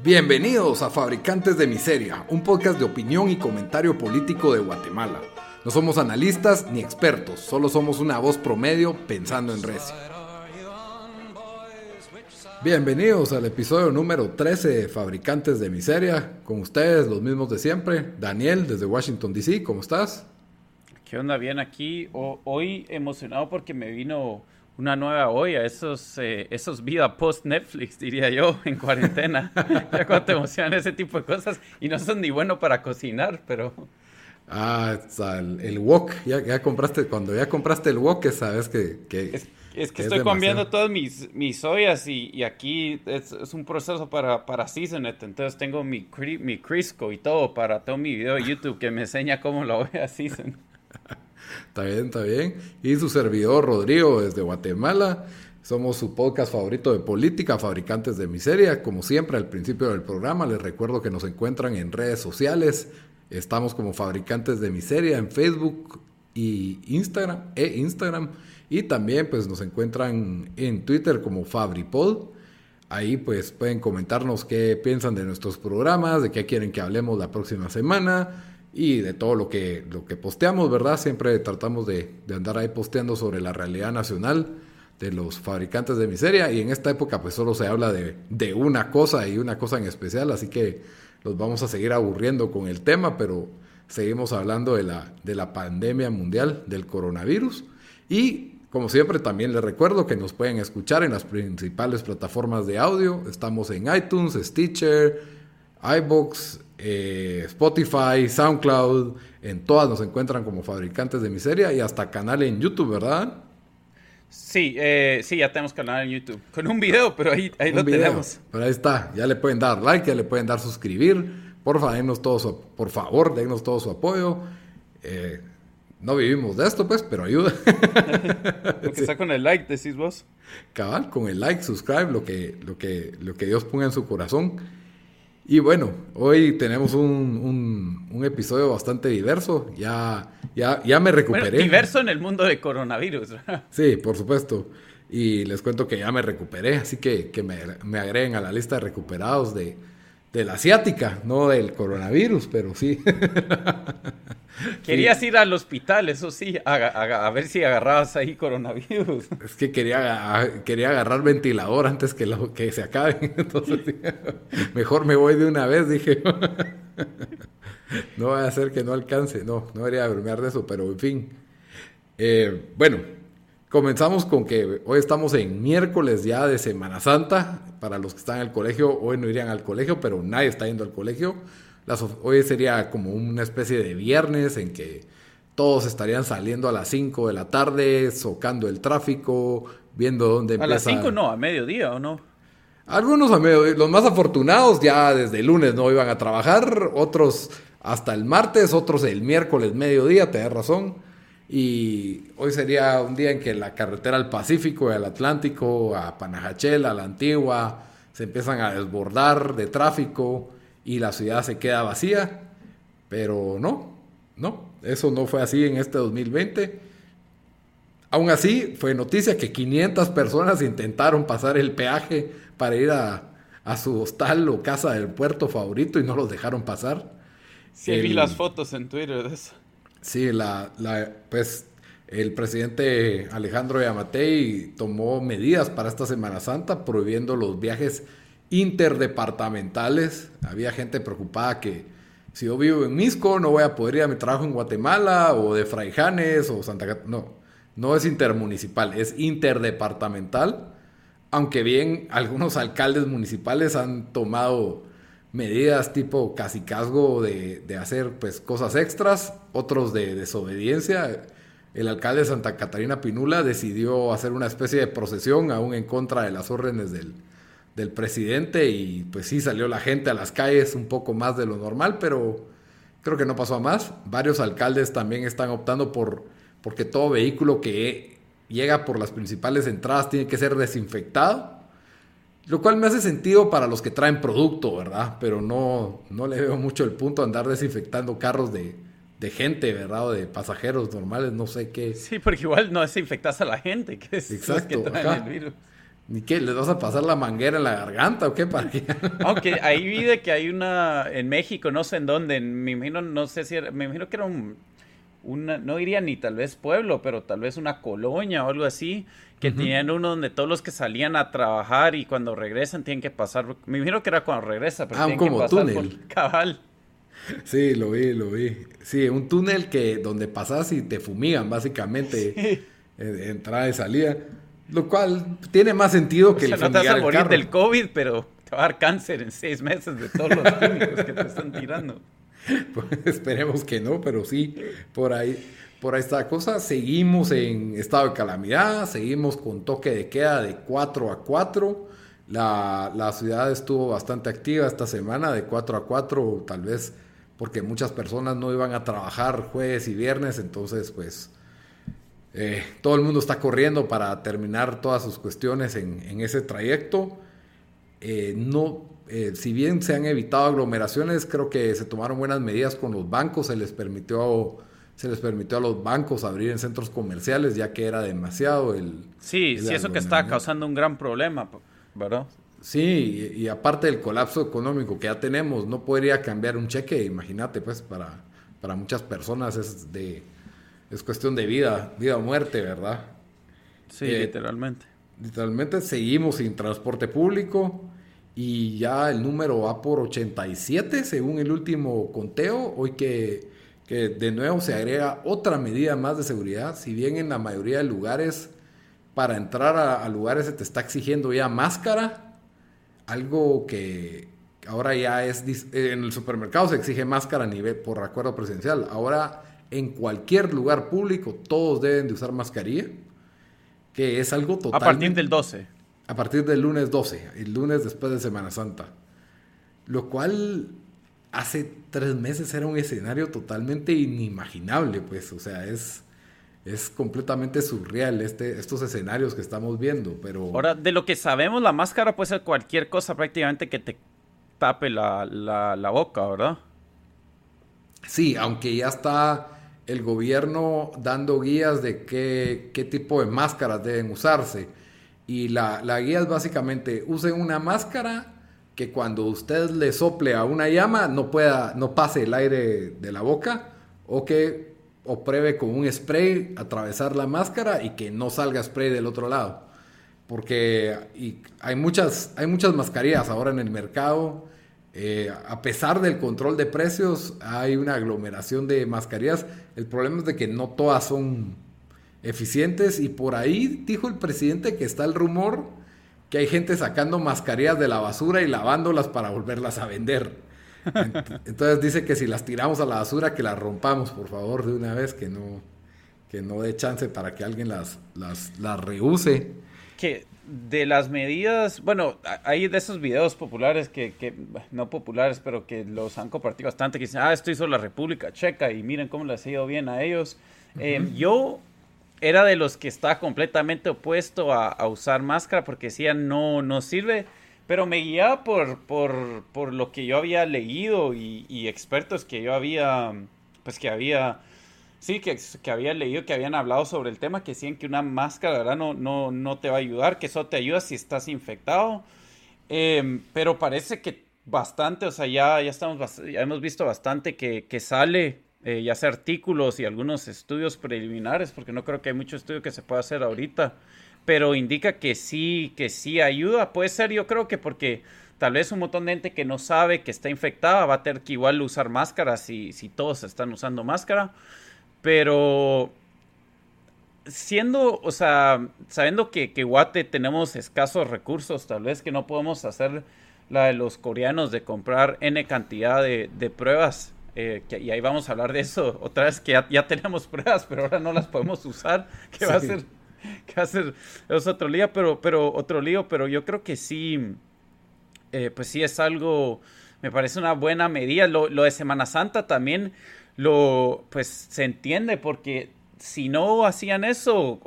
Bienvenidos a Fabricantes de Miseria, un podcast de opinión y comentario político de Guatemala. No somos analistas ni expertos, solo somos una voz promedio pensando en recio. Bienvenidos al episodio número 13 de Fabricantes de Miseria. Con ustedes, los mismos de siempre. Daniel, desde Washington, D.C., ¿cómo estás? ¿Qué onda? Bien aquí. hoy emocionado porque me vino una nueva olla, esos, eh, esos vida post Netflix, diría yo, en cuarentena. ya cuando te emocionan ese tipo de cosas y no son ni bueno para cocinar, pero... Ah, el, el wok, ya, ya, compraste, cuando ya compraste el wok, sabes que... que es, que estoy comiendo todas mis, mis ollas y, y aquí es, es, un proceso para, para season it. Entonces tengo mi, mi Crisco y todo para todo mi video de YouTube que me enseña cómo lo voy a season. Está bien, está bien. Y su servidor Rodrigo desde Guatemala. Somos su podcast favorito de política, Fabricantes de Miseria. Como siempre, al principio del programa, les recuerdo que nos encuentran en redes sociales. Estamos como Fabricantes de Miseria en Facebook y Instagram, e Instagram. Y también pues nos encuentran en Twitter como FabriPod. Ahí pues pueden comentarnos qué piensan de nuestros programas, de qué quieren que hablemos la próxima semana y de todo lo que, lo que posteamos, ¿verdad? Siempre tratamos de, andar ahí posteando sobre la realidad nacional de los fabricantes de miseria y en esta época pues solo se habla de, de, una cosa y una cosa en especial, así que los vamos a seguir aburriendo con el tema, pero seguimos hablando de la, de la pandemia mundial del coronavirus y como siempre también les recuerdo que nos pueden escuchar en las principales plataformas de audio, estamos en iTunes, Stitcher, iBox, eh, Spotify, SoundCloud, en todas nos encuentran como fabricantes de miseria y hasta canal en YouTube, ¿verdad? Sí, eh, sí, ya tenemos canal en YouTube. Con un video, pero ahí, ahí lo tenemos. Pero ahí está, ya le pueden dar like, ya le pueden dar suscribir. Por favor, denos todo su, por favor, denos todo su apoyo. Eh, no vivimos de esto, pues, pero ayuda. Porque está con el like, decís vos. Cabal, con el like, subscribe, lo que, lo que, lo que Dios ponga en su corazón. Y bueno, hoy tenemos un, un, episodio bastante diverso. Ya, ya, ya me recuperé. diverso en el mundo de coronavirus. sí, por supuesto. Y les cuento que ya me recuperé, así que, que me, me agreguen a la lista de recuperados de, de la asiática, no del coronavirus, pero sí. Querías ir al hospital, eso sí, a, ver si agarrabas ahí coronavirus. Es que quería, quería agarrar ventilador antes que, lo, que se acabe. Entonces, mejor me voy de una vez, dije. no va a ser que no alcance, no, no debería bromear de eso, pero en fin. Eh, bueno, comenzamos con que hoy estamos en miércoles ya de Semana Santa. Para los que están en el colegio, hoy no irían al colegio, pero nadie está yendo al colegio hoy sería como una especie de viernes en que todos estarían saliendo a las 5 de la tarde, socando el tráfico, viendo dónde empieza... A las 5 no, a mediodía o no. Algunos a mediodía, los más afortunados ya desde el lunes no iban a trabajar, otros hasta el martes, otros el miércoles mediodía, te das razón. Y hoy sería un día en que la carretera al Pacífico y al Atlántico, a Panajachel, a la Antigua, se empiezan a desbordar de tráfico y la ciudad se queda vacía, pero no, no, eso no fue así en este 2020. Aún así, fue noticia que 500 personas intentaron pasar el peaje para ir a, su hostal o casa del puerto favorito y no los dejaron pasar. Sí, vi las fotos en Twitter de eso. Sí, la, la, pues el presidente Alejandro Yamatei tomó medidas para esta Semana Santa, prohibiendo los viajes interdepartamentales. Había gente preocupada que si yo vivo en Misco no voy a poder ir a mi trabajo en Guatemala o de Fraijanes o Santa Catarina. No, no es intermunicipal, es interdepartamental. Aunque bien algunos alcaldes municipales han tomado medidas tipo casicazgo de, de hacer pues cosas extras, otros de desobediencia. El alcalde de Santa Catarina Pinula decidió hacer una especie de procesión aún en contra de las órdenes del, del presidente y pues sí salió la gente a las calles un poco más de lo normal, pero creo que no pasó a más. Varios alcaldes también están optando por porque todo vehículo que llega por las principales entradas tiene que ser desinfectado. Lo cual me hace sentido para los que traen producto, ¿verdad? Pero no, no le veo mucho el punto a andar desinfectando carros de, de gente, ¿verdad? O de pasajeros normales, no sé qué. Sí, porque igual no desinfectas a la gente, que es Exacto, que traen el virus. ¿Ni qué? ¿Les vas a pasar la manguera en la garganta o qué? ¿Para Aunque ahí vi de que hay una en México, no sé en dónde, me imagino, no sé si era, me imagino que era un, una, no diría ni tal vez pueblo, pero tal vez una colonia o algo así, que tenían uno donde todos los que salían a trabajar y cuando regresan tienen que pasar, me imagino que era cuando regresa, pero ah, tienen como que pasar túnel. por cabal. Sí, lo vi, lo vi. Sí, un túnel que donde pasas y te fumigan, básicamente, Sí. entrada y salida. Lo cual tiene más sentido O que sea, el no te vas a morir del COVID, pero te va a dar cáncer en seis meses de todos los químicos que te están tirando. Pues, esperemos que no, pero sí, por ahí, por la cosa. Seguimos en estado de calamidad, seguimos con toque de queda de 4 a 4. La, la ciudad estuvo bastante activa esta semana, de 4 a 4, tal vez porque muchas personas no iban a trabajar jueves y viernes, entonces pues eh, todo el mundo está corriendo para terminar todas sus cuestiones en, en ese trayecto. Eh, no, eh, si bien se han evitado aglomeraciones, creo que se tomaron buenas medidas con los bancos, se les permitió, se les permitió a los bancos abrir en centros comerciales, ya que era demasiado el... Sí, el sí, eso que está causando un gran problema, ¿verdad? Sí, y, y aparte del colapso económico que ya tenemos, no podría cambiar un cheque, imagínate, pues para, para muchas personas es de es cuestión de vida, vida o muerte, ¿verdad? Sí, Eh, literalmente. Literalmente seguimos sin transporte público y ya el número va por 87 según el último conteo. Hoy que, que de nuevo se agrega otra medida más de seguridad. Si bien en la mayoría de lugares para entrar a, a lugares se te está exigiendo ya máscara, algo que ahora ya es eh, en el supermercado se exige máscara a nivel por acuerdo presidencial. Ahora en cualquier lugar público todos deben de usar mascarilla, que es algo A totalmente partir del 12. A partir del lunes 12, el lunes después de Semana Santa. Lo cual hace tres meses era un escenario totalmente inimaginable, pues, o sea, es, es completamente surreal este, estos escenarios que estamos viendo, pero... Ahora, de lo que sabemos, la máscara puede ser cualquier cosa prácticamente que te tape la, la, la boca, ¿verdad? Sí, aunque ya está el gobierno dando guías de qué, qué tipo de máscaras deben usarse. Y la, la guía es básicamente, usen una máscara que cuando usted le sople a una llama no pueda, no pase el aire de la boca o que o pruebe con un spray atravesar la máscara y que no salga spray del otro lado. Porque y hay, muchas, hay muchas mascarillas ahora en el mercado. Eh, a pesar del control de precios, hay una aglomeración de mascarillas. El problema es de que no todas son eficientes y por ahí dijo el presidente que está el rumor que hay gente sacando mascarillas de la basura y lavándolas para volverlas a vender. Ent- Entonces dice que si las tiramos a la basura, que las rompamos, por favor, de una vez, que no, que no dé chance para que alguien las, las, las reuse. Que de las medidas, bueno, hay de esos videos populares que, que, no populares, pero que los han compartido bastante, que dicen, ah, esto hizo la República Checa y miren cómo les ha ido bien a ellos. Eh, yo era de los que está completamente opuesto a, a usar máscara porque decía, no, no sirve, pero me guiaba por, por, por lo que yo había leído y, y expertos que yo había, pues que había... Sí, que, que había leído que habían hablado sobre el tema, que decían que una máscara, ¿verdad? No, no, no te va a ayudar, que eso te ayuda si estás infectado. Em, pero parece que bastante, o sea, ya, ya, estamos, ya hemos visto bastante que, que sale, eh, ya sea artículos y algunos estudios preliminares, porque no creo que hay mucho estudio que se pueda hacer ahorita, pero indica que sí, que sí ayuda. Puede ser, yo creo que porque tal vez un montón de gente que no sabe que está infectada va a tener que igual usar máscaras si, si todos están usando máscara. Pero siendo, o sea, sabiendo que, que Guate tenemos escasos recursos, tal vez que no podemos hacer la de los coreanos de comprar N cantidad de, de pruebas. Eh, que- y ahí vamos a hablar de eso otra vez, que ya, ya tenemos pruebas, pero ahora no las podemos usar. Que va a ser, que va a ser, es otro lío, pero, pero otro lío, pero yo creo que sí, eh, pues sí es algo, me parece una buena medida. Lo, lo de Semana Santa también lo, pues se entiende porque si no hacían eso,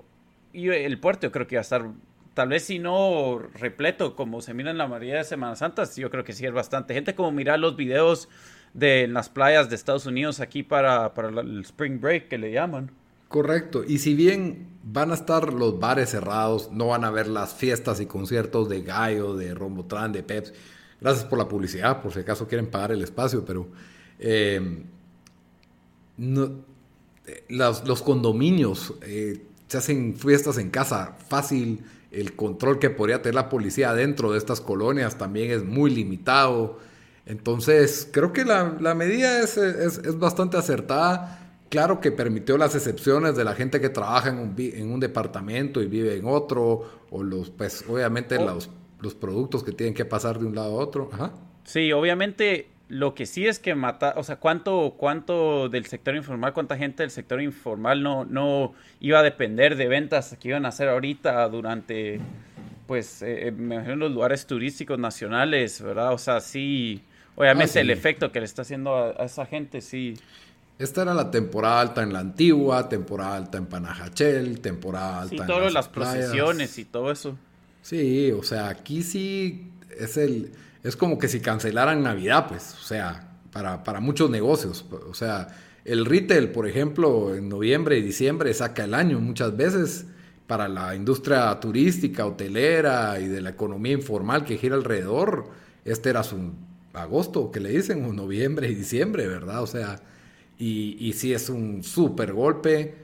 yo- el puerto yo creo que iba a estar, tal vez si no repleto como se mira en la mayoría de Semanas Santas, yo creo que sí es bastante gente como mirar los videos de las playas de Estados Unidos aquí para, para el Spring Break que le llaman. Correcto. Y si bien van a estar los bares cerrados, no van a haber las fiestas y conciertos de Gallo, de Rombotran, de Peps. Gracias por la publicidad, por si acaso quieren pagar el espacio, pero eh, los, condominios eh, se hacen fiestas en casa fácil. El control que podría tener la policía dentro de estas colonias también es muy limitado. Entonces, creo que la, medida es, es bastante acertada Claro que permitió las excepciones de la gente que trabaja en un, en un departamento y vive en otro, o los, pues obviamente oh. los, los productos que tienen que pasar de un lado a otro. Sí, obviamente lo que sí es que mata, o sea, cuánto, cuánto del sector informal, cuánta gente del sector informal no, no iba a depender de ventas que iban a hacer ahorita durante, pues, eh, eh, me imagino los lugares turísticos nacionales, ¿verdad? O sea, sí, obviamente ah, el efecto que le está haciendo a esa gente, sí. Esta era la temporada alta en la antigua, temporada alta en Panajachel, temporada alta sí, todas las, procesiones y todo eso. Sí, o sea, aquí sí es el es como que si cancelaran Navidad, pues, o sea, para, para muchos negocios, o sea, el retail, por ejemplo, en noviembre y diciembre saca el año muchas veces para la industria turística, hotelera y de la economía informal que gira alrededor. Este era su agosto, que le dicen, o noviembre y diciembre, ¿verdad? O sea, y, y sí es un súper golpe.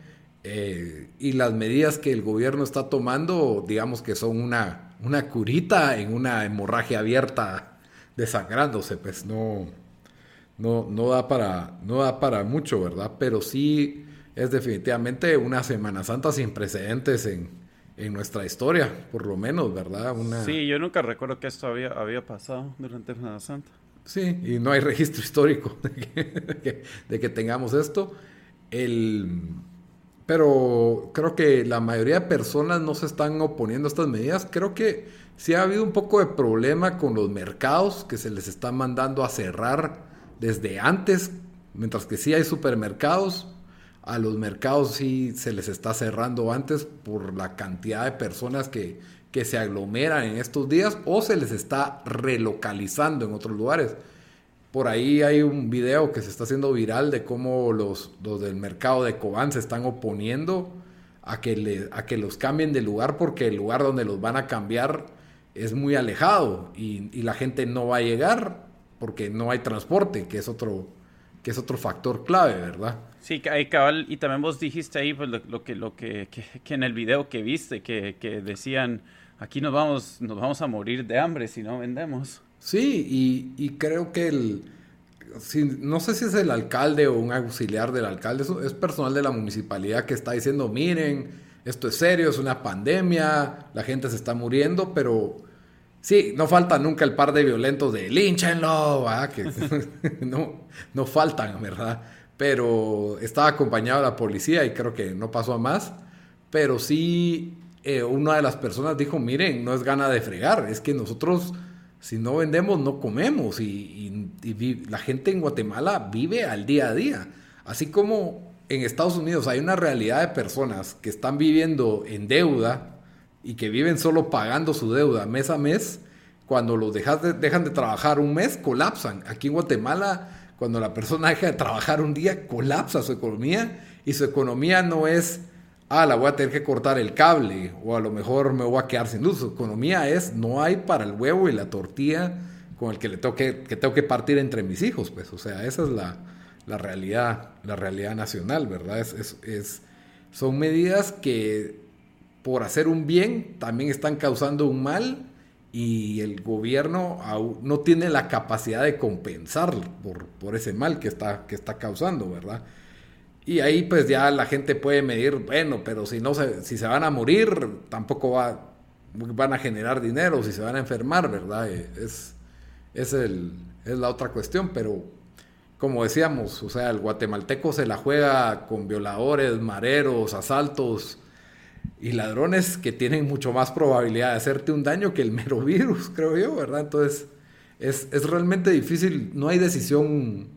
Eh, y las medidas que el gobierno está tomando, digamos que son una, una curita en una hemorragia abierta desangrándose, pues no, no, no, da para, no da para mucho, ¿verdad? Pero sí es definitivamente una Semana Santa sin precedentes en, en nuestra historia, por lo menos, ¿verdad? Una... Sí, yo nunca recuerdo que esto había, había pasado durante Semana Santa. Sí, y no hay registro histórico de que, tengamos esto. El, pero creo que la mayoría de personas no se están oponiendo a estas medidas. Creo que sí ha habido un poco de problema con los mercados que se les está mandando a cerrar desde antes, mientras que sí hay supermercados. A los mercados sí se les está cerrando antes por la cantidad de personas que, que se aglomeran en estos días o se les está relocalizando en otros lugares. Por ahí hay un video que se está haciendo viral de cómo los, los del mercado de Cobán se están oponiendo a que, a que los cambien de lugar porque el lugar donde los van a cambiar es muy alejado y, y la gente no va a llegar porque no hay transporte, que es otro, que es otro factor clave, ¿verdad? Sí, cabal, y también vos dijiste ahí pues, lo, que, lo que, que, en el video que viste, que, que, decían, aquí nos vamos, nos vamos a morir de hambre si no vendemos. Sí, y, y creo que el, no sé si es el alcalde o un auxiliar del alcalde, es personal de la municipalidad que está diciendo, miren, esto es serio, es una pandemia, la gente se está muriendo, pero Sí, no falta nunca el par de violentos de línchenlo, que no, no faltan, ¿verdad? Pero estaba acompañado de la policía y creo que no pasó a más. Pero sí, eh, una de las personas dijo, miren, no es gana de fregar, es que nosotros si no vendemos no comemos y, la gente en Guatemala vive al día a día. Así como en Estados Unidos hay una realidad de personas que están viviendo en deuda, y que viven solo pagando su deuda mes a mes, cuando los dejan de trabajar un mes, colapsan. Aquí en Guatemala, cuando la persona deja de trabajar un día, colapsa su economía y su economía no es, ah, la voy a tener que cortar el cable o a lo mejor me voy a quedar sin luz. Su economía es, no hay para el huevo y la tortilla con el que le tengo que, tengo que partir entre mis hijos, pues. O sea, esa es la, la realidad, la realidad nacional, ¿verdad? Es, es, son medidas que por hacer un bien también están causando un mal y el gobierno no tiene la capacidad de compensar por, por ese mal que está, que está causando, ¿verdad? Y ahí pues ya la gente puede medir, bueno, pero si no se, si se van a morir, tampoco va, van a generar dinero, si se van a enfermar, ¿verdad? Es, es, el, es la otra cuestión, pero como decíamos, o sea, el guatemalteco se la juega con violadores, mareros, asaltos, y ladrones que tienen mucho más probabilidad de hacerte un daño que el mero virus, creo yo, ¿verdad? Entonces, es, es realmente difícil, no hay decisión.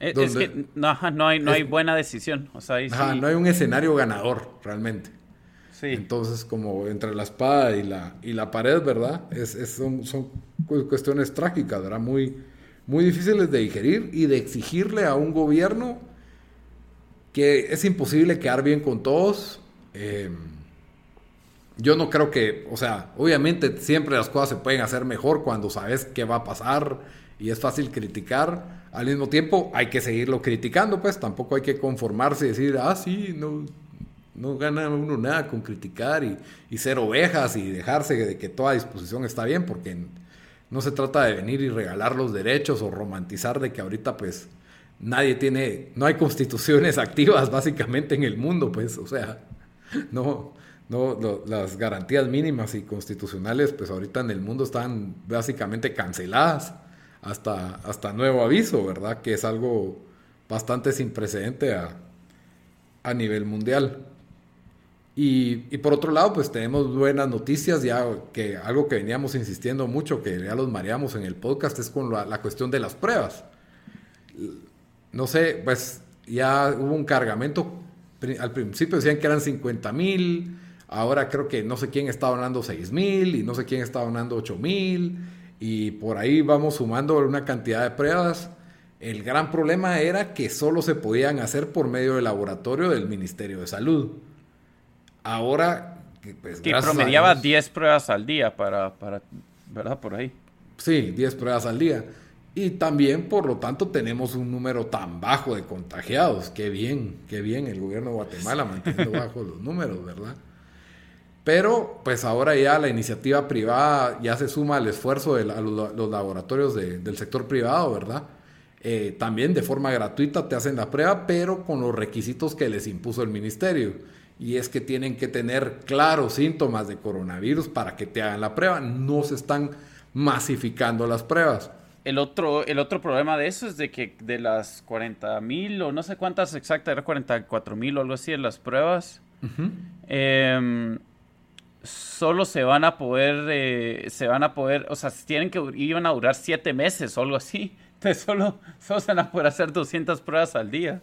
Es, que no, no, hay, no hay buena decisión. O sea, no hay un escenario ganador, realmente. Sí. Entonces, como entre la espada y la, y la pared, ¿verdad? Es, son, son cuestiones trágicas, ¿verdad? Muy, muy difíciles de digerir y de exigirle a un gobierno que es imposible quedar bien con todos. Eh, yo no creo que, o sea, obviamente siempre las cosas se pueden hacer mejor cuando sabes qué va a pasar y es fácil criticar. Al mismo tiempo hay que seguirlo criticando, pues tampoco hay que conformarse y decir, ah, sí, no, no gana uno nada con criticar y, y ser ovejas y dejarse de que toda disposición está bien, porque no se trata de venir y regalar los derechos o romantizar de que ahorita pues nadie tiene, no hay constituciones activas básicamente en el mundo, pues, o sea, no, no, las garantías mínimas y constitucionales, pues ahorita en el mundo están básicamente canceladas hasta, hasta nuevo aviso, ¿verdad? Que es algo bastante sin precedente a, a nivel mundial. Y, y, por otro lado, pues tenemos buenas noticias, ya que algo que veníamos insistiendo mucho, que ya los mareamos en el podcast, es con la, la cuestión de las pruebas. No sé, pues ya hubo un cargamento, al principio decían que eran 50 mil, Ahora creo que no sé quién está donando 6 mil y no sé quién está donando 8 mil y por ahí vamos sumando una cantidad de pruebas. El gran problema era que solo se podían hacer por medio del laboratorio del Ministerio de Salud. Ahora, pues, que promediaba 10 pruebas al día para, para, ¿verdad? Por ahí. Sí, 10 pruebas al día. Y también, por lo tanto, tenemos un número tan bajo de contagiados. Qué bien, qué bien el gobierno de Guatemala manteniendo bajos los números, ¿verdad? Pero pues ahora ya la iniciativa privada ya se suma al esfuerzo de los, laboratorios del sector privado, ¿verdad? Eh, también de forma gratuita te hacen la prueba, pero con los requisitos que les impuso el ministerio. Y es que tienen que tener claros síntomas de coronavirus para que te hagan la prueba. No se están masificando las pruebas. El otro, el otro problema de eso es de que de las 40 mil o no sé cuántas exactas, era 44 mil o algo así en las pruebas solo se van a poder, eh, se van a poder, o sea, tienen que, iban a durar siete meses o algo así. Entonces solo, solo se van a poder hacer 200 pruebas al día.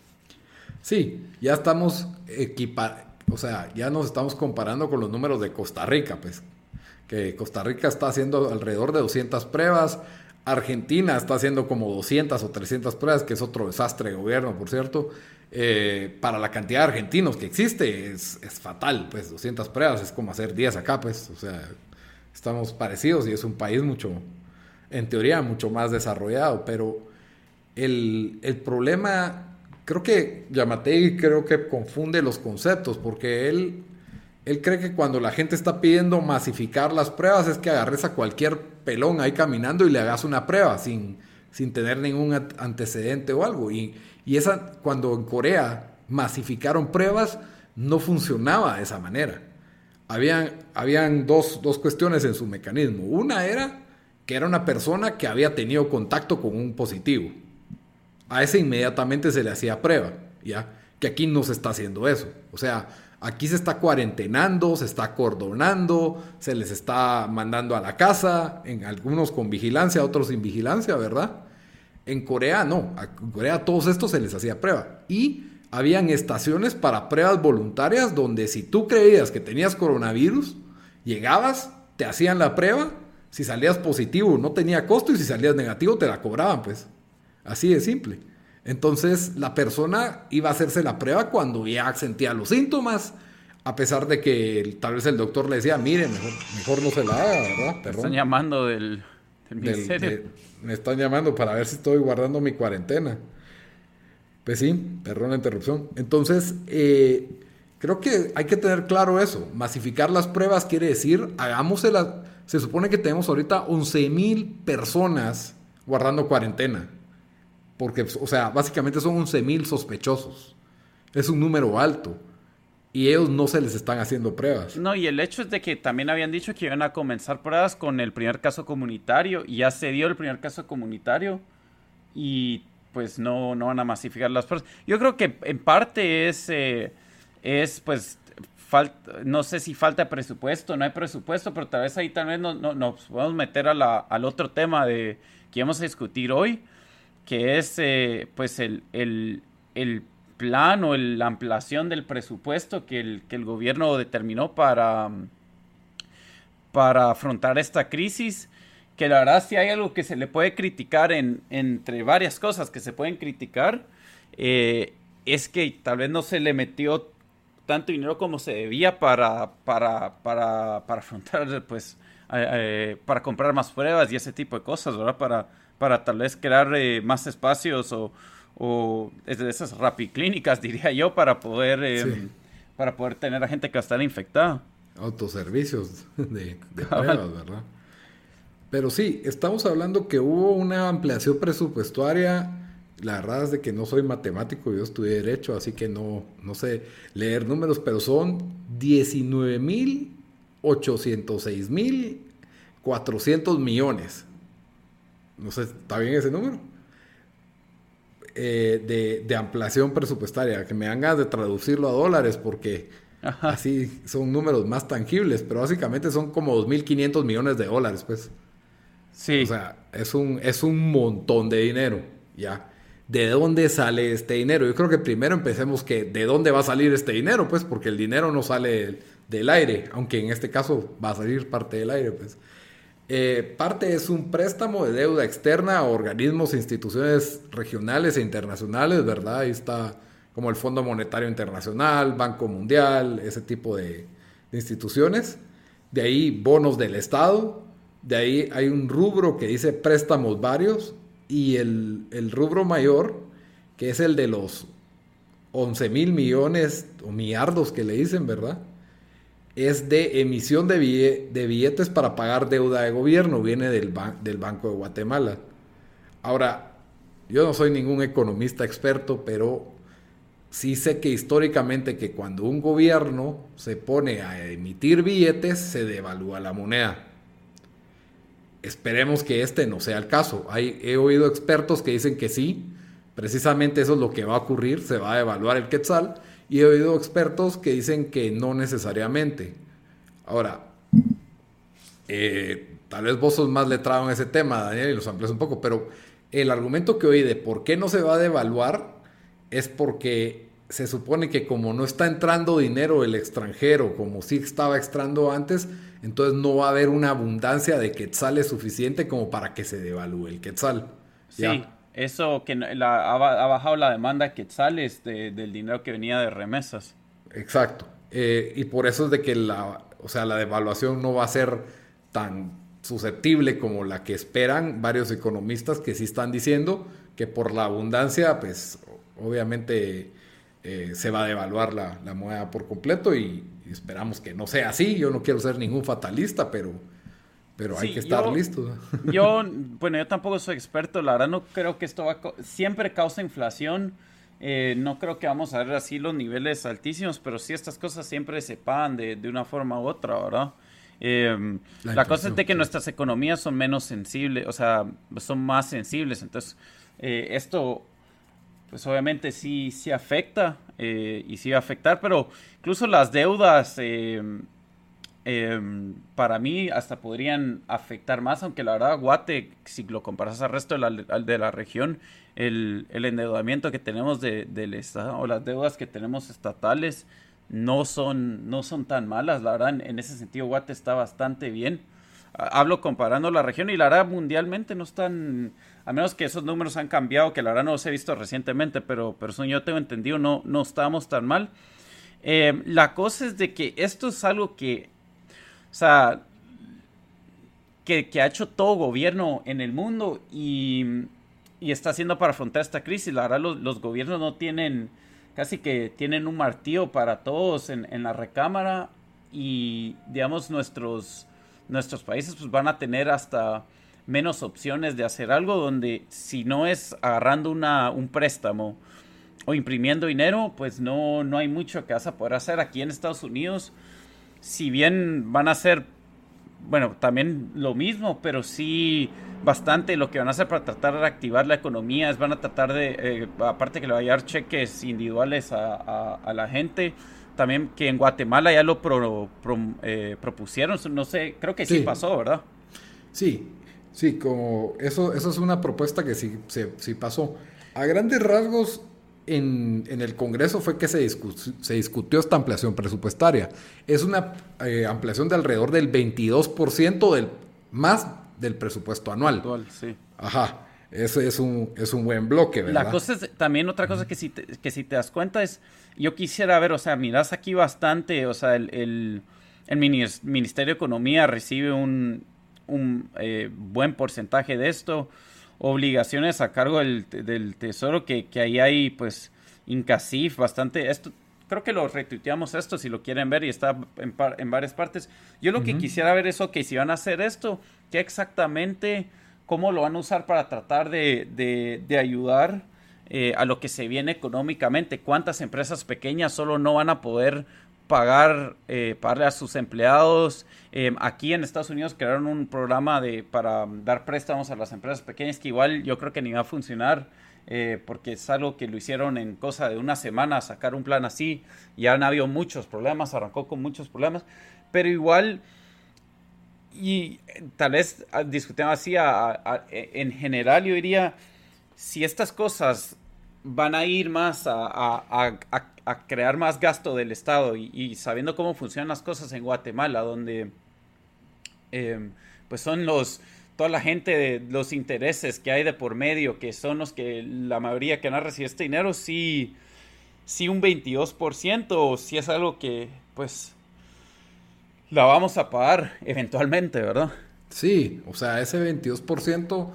Sí, ya estamos equipa o sea, ya nos estamos comparando con los números de Costa Rica, pues, que Costa Rica está haciendo alrededor de 200 pruebas, Argentina está haciendo como 200 o 300 pruebas, que es otro desastre de gobierno, por cierto. Eh, para la cantidad de argentinos que existe es, fatal, pues 200 pruebas es como hacer 10 acá, pues, o sea, estamos parecidos y es un país mucho, en teoría, mucho más desarrollado, pero el, el problema, creo que Yamatei creo que confunde los conceptos, porque él, él cree que cuando la gente está pidiendo masificar las pruebas es que agarres a cualquier pelón ahí caminando y le hagas una prueba sin, sin tener ningún antecedente o algo, y y esa, cuando en Corea masificaron pruebas, no funcionaba de esa manera. Habían, habían dos, dos cuestiones en su mecanismo. Una era que era una persona que había tenido contacto con un positivo. A ese inmediatamente se le hacía prueba, ¿ya? Que aquí no se está haciendo eso. O sea, aquí se está cuarentenando, se está cordonando, se les está mandando a la casa, en algunos con vigilancia, otros sin vigilancia, ¿verdad? En Corea no, en Corea todos estos se les hacía prueba. Y habían estaciones para pruebas voluntarias donde si tú creías que tenías coronavirus, llegabas, te hacían la prueba, si salías positivo no tenía costo y si salías negativo te la cobraban, pues. Así de simple. Entonces la persona iba a hacerse la prueba cuando ya sentía los síntomas, a pesar de que tal vez el doctor le decía, mire, mejor, no se la haga, ¿verdad? Están llamando del, del me están llamando para ver si estoy guardando mi cuarentena. Pues sí, perdón la interrupción. Entonces, eh, creo que hay que tener claro eso. Masificar las pruebas quiere decir, hagámoselas. Se supone que tenemos ahorita 11 mil personas guardando cuarentena. Porque, o sea, básicamente son 11 mil sospechosos. Es un número alto y ellos no se les están haciendo pruebas. No, y el hecho es de que también habían dicho que iban a comenzar pruebas con el primer caso comunitario y ya se dio el primer caso comunitario y pues no, no van a masificar las pruebas. Yo creo que en parte es, eh, es pues, falta, no sé si falta presupuesto, no hay presupuesto, pero tal vez ahí también nos, nos podemos meter a la, al otro tema de, que vamos a discutir hoy, que es eh, pues el, el plan o la ampliación del presupuesto que el, que el gobierno determinó para, para afrontar esta crisis, que la verdad si hay algo que se le puede criticar en, entre varias cosas que se pueden criticar, eh, es que tal vez no se le metió tanto dinero como se debía para, para, para, para afrontar, pues, para comprar más pruebas y ese tipo de cosas, ¿verdad? Para, para tal vez crear eh, más espacios o, o de esas rapiclínicas, diría yo, para poder, em, para poder tener a gente que va a estar infectada. Autoservicios de, de pruebas, ¿verdad? Pero sí, estamos hablando que hubo una ampliación presupuestaria. La verdad es de que no soy matemático, yo estudié Derecho, así que no, no sé leer números, pero son 19.806.400 millones. No sé, ¿está bien ese número? Eh, de, ampliación presupuestaria, que me dan ganas de traducirlo a dólares porque así son números más tangibles, pero básicamente son como 2.500 millones de dólares, pues. Sí. O sea, es un, es un montón de dinero, ¿ya? ¿De dónde sale este dinero? Yo creo que primero empecemos que de dónde va a salir este dinero, pues, porque el dinero no sale del, aire, aunque en este caso va a salir parte del aire, pues. Eh, parte es un préstamo de deuda externa a organismos e instituciones regionales e internacionales, ¿verdad? Ahí está como el Fondo Monetario Internacional, Banco Mundial, ese tipo de instituciones. De ahí bonos del Estado, de ahí hay un rubro que dice préstamos varios y el, rubro mayor, que es el de los 11 mil millones o millardos que le dicen, ¿verdad? Es de emisión de, billetes para pagar deuda de gobierno, viene del, del Banco de Guatemala. Ahora, yo no soy ningún economista experto, pero sí sé que históricamente que cuando un gobierno se pone a emitir billetes, se devalúa la moneda. Esperemos que este no sea el caso. Hay, he oído expertos que dicen que sí, precisamente eso es lo que va a ocurrir, se va a evaluar el quetzal, y he oído expertos que dicen que no necesariamente. Ahora, eh, tal vez vos sos más letrado en ese tema, Daniel, y los amplias un poco, pero el argumento que oí de por qué no se va a devaluar es porque se supone que como no está entrando dinero del extranjero, como sí estaba extrando antes, entonces no va a haber una abundancia de quetzales suficiente como para que se devalúe el quetzal. Sí, eso que ha, bajado la demanda de quetzales del dinero que venía de remesas. Exacto. Eh, y por eso es de que la, o sea, la devaluación no va a ser tan susceptible como la que esperan varios economistas que sí están diciendo que por la abundancia, pues obviamente eh, se va a devaluar la, la moneda por completo y, esperamos que no sea así. Yo no quiero ser ningún fatalista, pero, pero hay que estar listo. Yo, bueno, yo tampoco soy experto, la verdad no creo que esto va siempre causa inflación. Eh, no creo que vamos a ver así los niveles altísimos, pero sí estas cosas siempre se pagan de, de una forma u otra, ¿verdad? Em, la, cosa es de que nuestras economías son menos sensibles, o sea, son más sensibles. Entonces, eh, esto pues obviamente sí, sí afecta eh, y sí va a afectar, pero incluso las deudas em, para mí hasta podrían afectar más, aunque la verdad Guate, si lo comparas al resto de la, de la región, el, endeudamiento que tenemos del Estado o las deudas que tenemos estatales no son, no son tan malas, la verdad en, ese sentido Guate está bastante bien. Hablo comparando la región y la verdad mundialmente no están a menos que esos números han cambiado, que la verdad no los he visto recientemente, pero, pero son, yo tengo entendido, no, no estamos tan mal. Eh, la cosa es de que esto es algo que, o sea, que, ha hecho todo gobierno en el mundo y, está haciendo para afrontar esta crisis. La verdad, los, gobiernos no tienen, casi que tienen un martillo para todos en, en la recámara y, digamos, nuestros, nuestros países pues van a tener hasta menos opciones de hacer algo donde si no es agarrando una, un préstamo o imprimiendo dinero, pues no, no hay mucho que vas a poder hacer aquí en Estados Unidos. Si bien van a hacer, bueno, también lo mismo, pero sí bastante lo que van a hacer para tratar de reactivar la economía es van a tratar de, eh, aparte que le va a dar cheques individuales a, la gente, también que en Guatemala ya lo eh, propusieron, no sé, creo que sí pasó, ¿verdad? Sí, Sí, como eso, eso es una propuesta que sí, sí pasó. A grandes rasgos, en, el Congreso fue que se, se, discutió esta ampliación presupuestaria. Es una eh, ampliación de alrededor del 22% del, más del presupuesto anual. sí. Ajá. Ese es un, es un buen bloque, ¿verdad? La cosa es, también otra cosa que si, te, que si te das cuenta es, yo quisiera ver, o sea, miras aquí bastante, o sea, el, el, Ministerio de Economía recibe un, un eh, buen porcentaje de esto, obligaciones a cargo del, del Tesoro, que, que, ahí hay, pues, Incasif, bastante, esto, creo que lo retuiteamos esto, si lo quieren ver, y está en, en varias partes. Yo lo que quisiera ver es, ok, si van a hacer esto, ¿qué exactamente cómo lo van a usar para tratar de, ayudar eh, a lo que se viene económicamente. ¿Cuántas empresas pequeñas solo no van a poder pagar, eh, pagarle a sus empleados? Em, aquí en Estados Unidos crearon un programa de, para dar préstamos a las empresas pequeñas que igual yo creo que ni va a funcionar. Eh, porque es algo que lo hicieron en cosa de una semana, sacar un plan así, y han habido muchos problemas, arrancó con muchos problemas, pero igual y eh, tal vez ah, discutimos así, e, en general yo diría, si estas cosas van a ir más a, crear más gasto del Estado y, sabiendo cómo funcionan las cosas en Guatemala, donde em, pues son los toda la gente de los intereses que hay de por medio, que son los que la mayoría que no recibe este dinero, sí, sí un 22%, si es algo que pues la vamos a pagar eventualmente, ¿verdad? Sí, o sea, ese 22%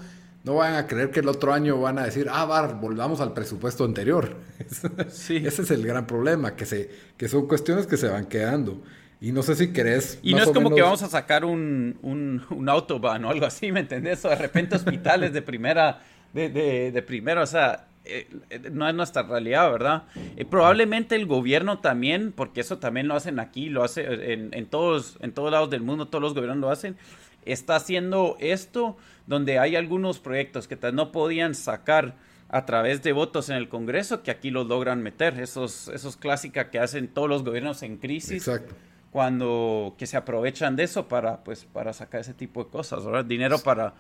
no van a creer que el otro año van a decir, ah, bar, volvamos al presupuesto anterior. Sí. Ese es el gran problema, que, se, que son cuestiones que se van quedando. Y no sé si querés. Y no es como que vamos a sacar un, un, un, autobahn o algo así, ¿me entendés? O de repente hospitales de primera, de, de, de primera, o sea, eh, no es nuestra realidad, ¿verdad? Eh, probablemente el gobierno también, porque eso también lo hacen aquí, lo hace en, todos, en todos lados del mundo, todos los gobiernos lo hacen, está haciendo esto donde hay algunos proyectos que no podían sacar a través de votos en el Congreso que aquí los logran meter. Esos, esos clásicas que hacen todos los gobiernos en crisis. Cuando que se aprovechan de eso para, pues, para sacar ese tipo de cosas, ¿verdad? Dinero para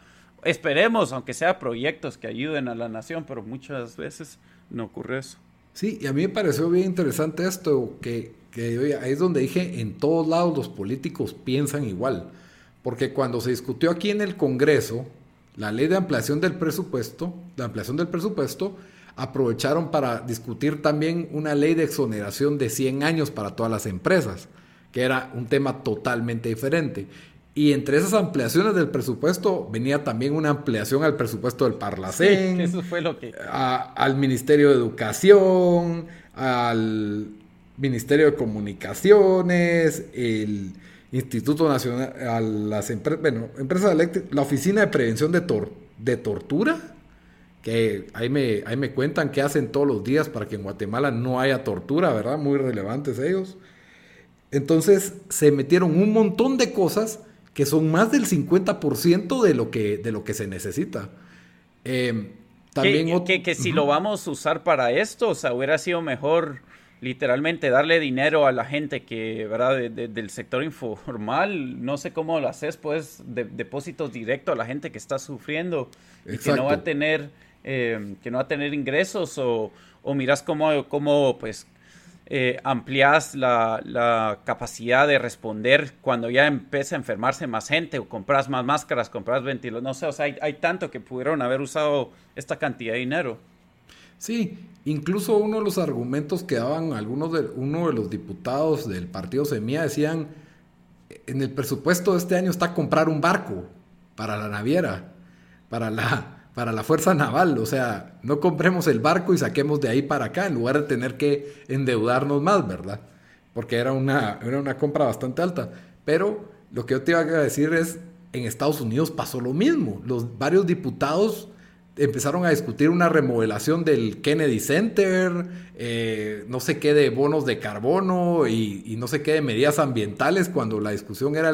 Esperemos, aunque sea proyectos que ayuden a la nación, pero muchas veces no ocurre eso. Sí, y a mí me pareció bien interesante esto, que, que ahí es donde dije, en todos lados los políticos piensan igual, porque cuando se discutió aquí en el Congreso la ley de ampliación del presupuesto, la ampliación del presupuesto, aprovecharon para discutir también una ley de exoneración de 100 años para todas las empresas, que era un tema totalmente diferente. Y entre esas ampliaciones del presupuesto venía también una ampliación al presupuesto del Parlacén. eso fue lo que... al Ministerio de Educación, al Ministerio de Comunicaciones, el Instituto Nacional, a las empresas, bueno, empresas eléctricas, la Oficina de Prevención de, de Tortura, que ahí me, ahí me cuentan qué hacen todos los días para que en Guatemala no haya tortura, ¿verdad? Muy relevantes ellos. Entonces se metieron un montón de cosas que son más del 50% de lo que, de lo que se necesita. Em, también que, que, si lo vamos a usar para esto, o sea, hubiera sido mejor literalmente darle dinero a la gente que, ¿verdad? del sector informal, no sé cómo lo haces, pues, de, depósitos directos a la gente que está sufriendo y que no va a tener, em, que no va a tener ingresos o, o miras cómo, cómo, pues, eh, amplias la, capacidad de responder cuando ya empieza a enfermarse más gente o compras más máscaras, compras ventiladores, no sé, o sea, hay, tanto que pudieron haber usado esta cantidad de dinero. Sí, incluso uno de los argumentos que daban algunos de, uno de los diputados del partido Semilla decían, en el presupuesto de este año está comprar un barco para la naviera, para la, para la fuerza naval. O sea, no compremos el barco y saquemos de ahí para acá en lugar de tener que endeudarnos más, ¿verdad? Porque era una, era una compra bastante alta. Pero lo que yo te iba a decir es, en Estados Unidos pasó lo mismo. Los varios diputados empezaron a discutir una remodelación del Kennedy Center, eh, no sé qué de bonos de carbono y, no sé qué de medidas ambientales, cuando la discusión era,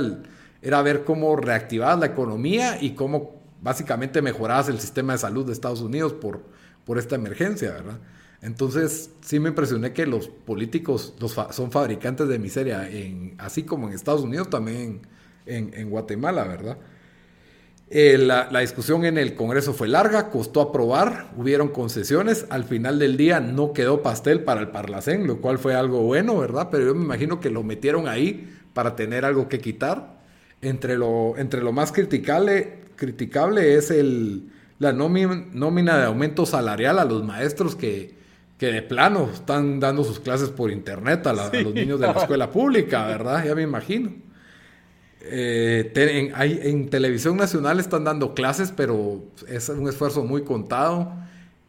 era ver cómo reactivar la economía y cómo básicamente mejoradas el sistema de salud de Estados Unidos por, por esta emergencia, ¿verdad? Entonces, sí me impresioné que los políticos son fabricantes de miseria, en, así como en Estados Unidos, también en, Guatemala, ¿verdad? Eh, la, discusión en el Congreso fue larga, costó aprobar, hubieron concesiones, al final del día no quedó pastel para el Parlacén, lo cual fue algo bueno, ¿verdad? Pero yo me imagino que lo metieron ahí para tener algo que quitar. Entre lo, entre lo más criticable, criticable es el, la nómina de aumento salarial a los maestros que, que de plano están dando sus clases por internet a, los niños de la escuela pública, ¿verdad? Ya me imagino. Eh, en, hay, en, televisión nacional están dando clases, pero es un esfuerzo muy contado.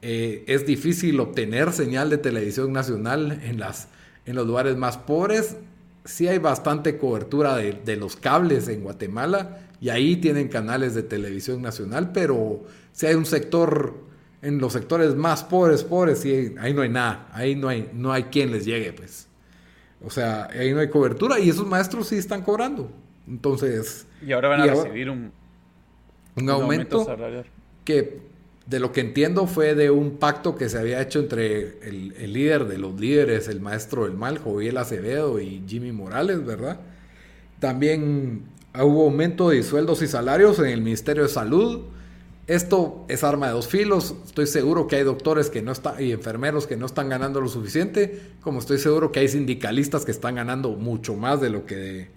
Eh, es difícil obtener señal de televisión nacional en, los lugares más pobres. Sí hay bastante cobertura de, de los cables en Guatemala y ahí tienen canales de televisión nacional, pero si hay un sector, en los sectores más pobres, pobres, y ahí no hay nada, ahí no hay, no hay quien les llegue, pues. O sea, ahí no hay cobertura y esos maestros sí están cobrando. Entonces... Y ahora van a recibir un, un, aumento, que de lo que entiendo fue de un pacto que se había hecho entre el, el líder de los líderes, el maestro del mal, Joviel Acevedo y Jimmy Morales, ¿verdad? También hubo aumento de sueldos y salarios en el Ministerio de Salud, esto es arma de dos filos. Estoy seguro que hay doctores que no están y enfermeros que no están ganando lo suficiente, como estoy seguro que hay sindicalistas que están ganando mucho más de lo que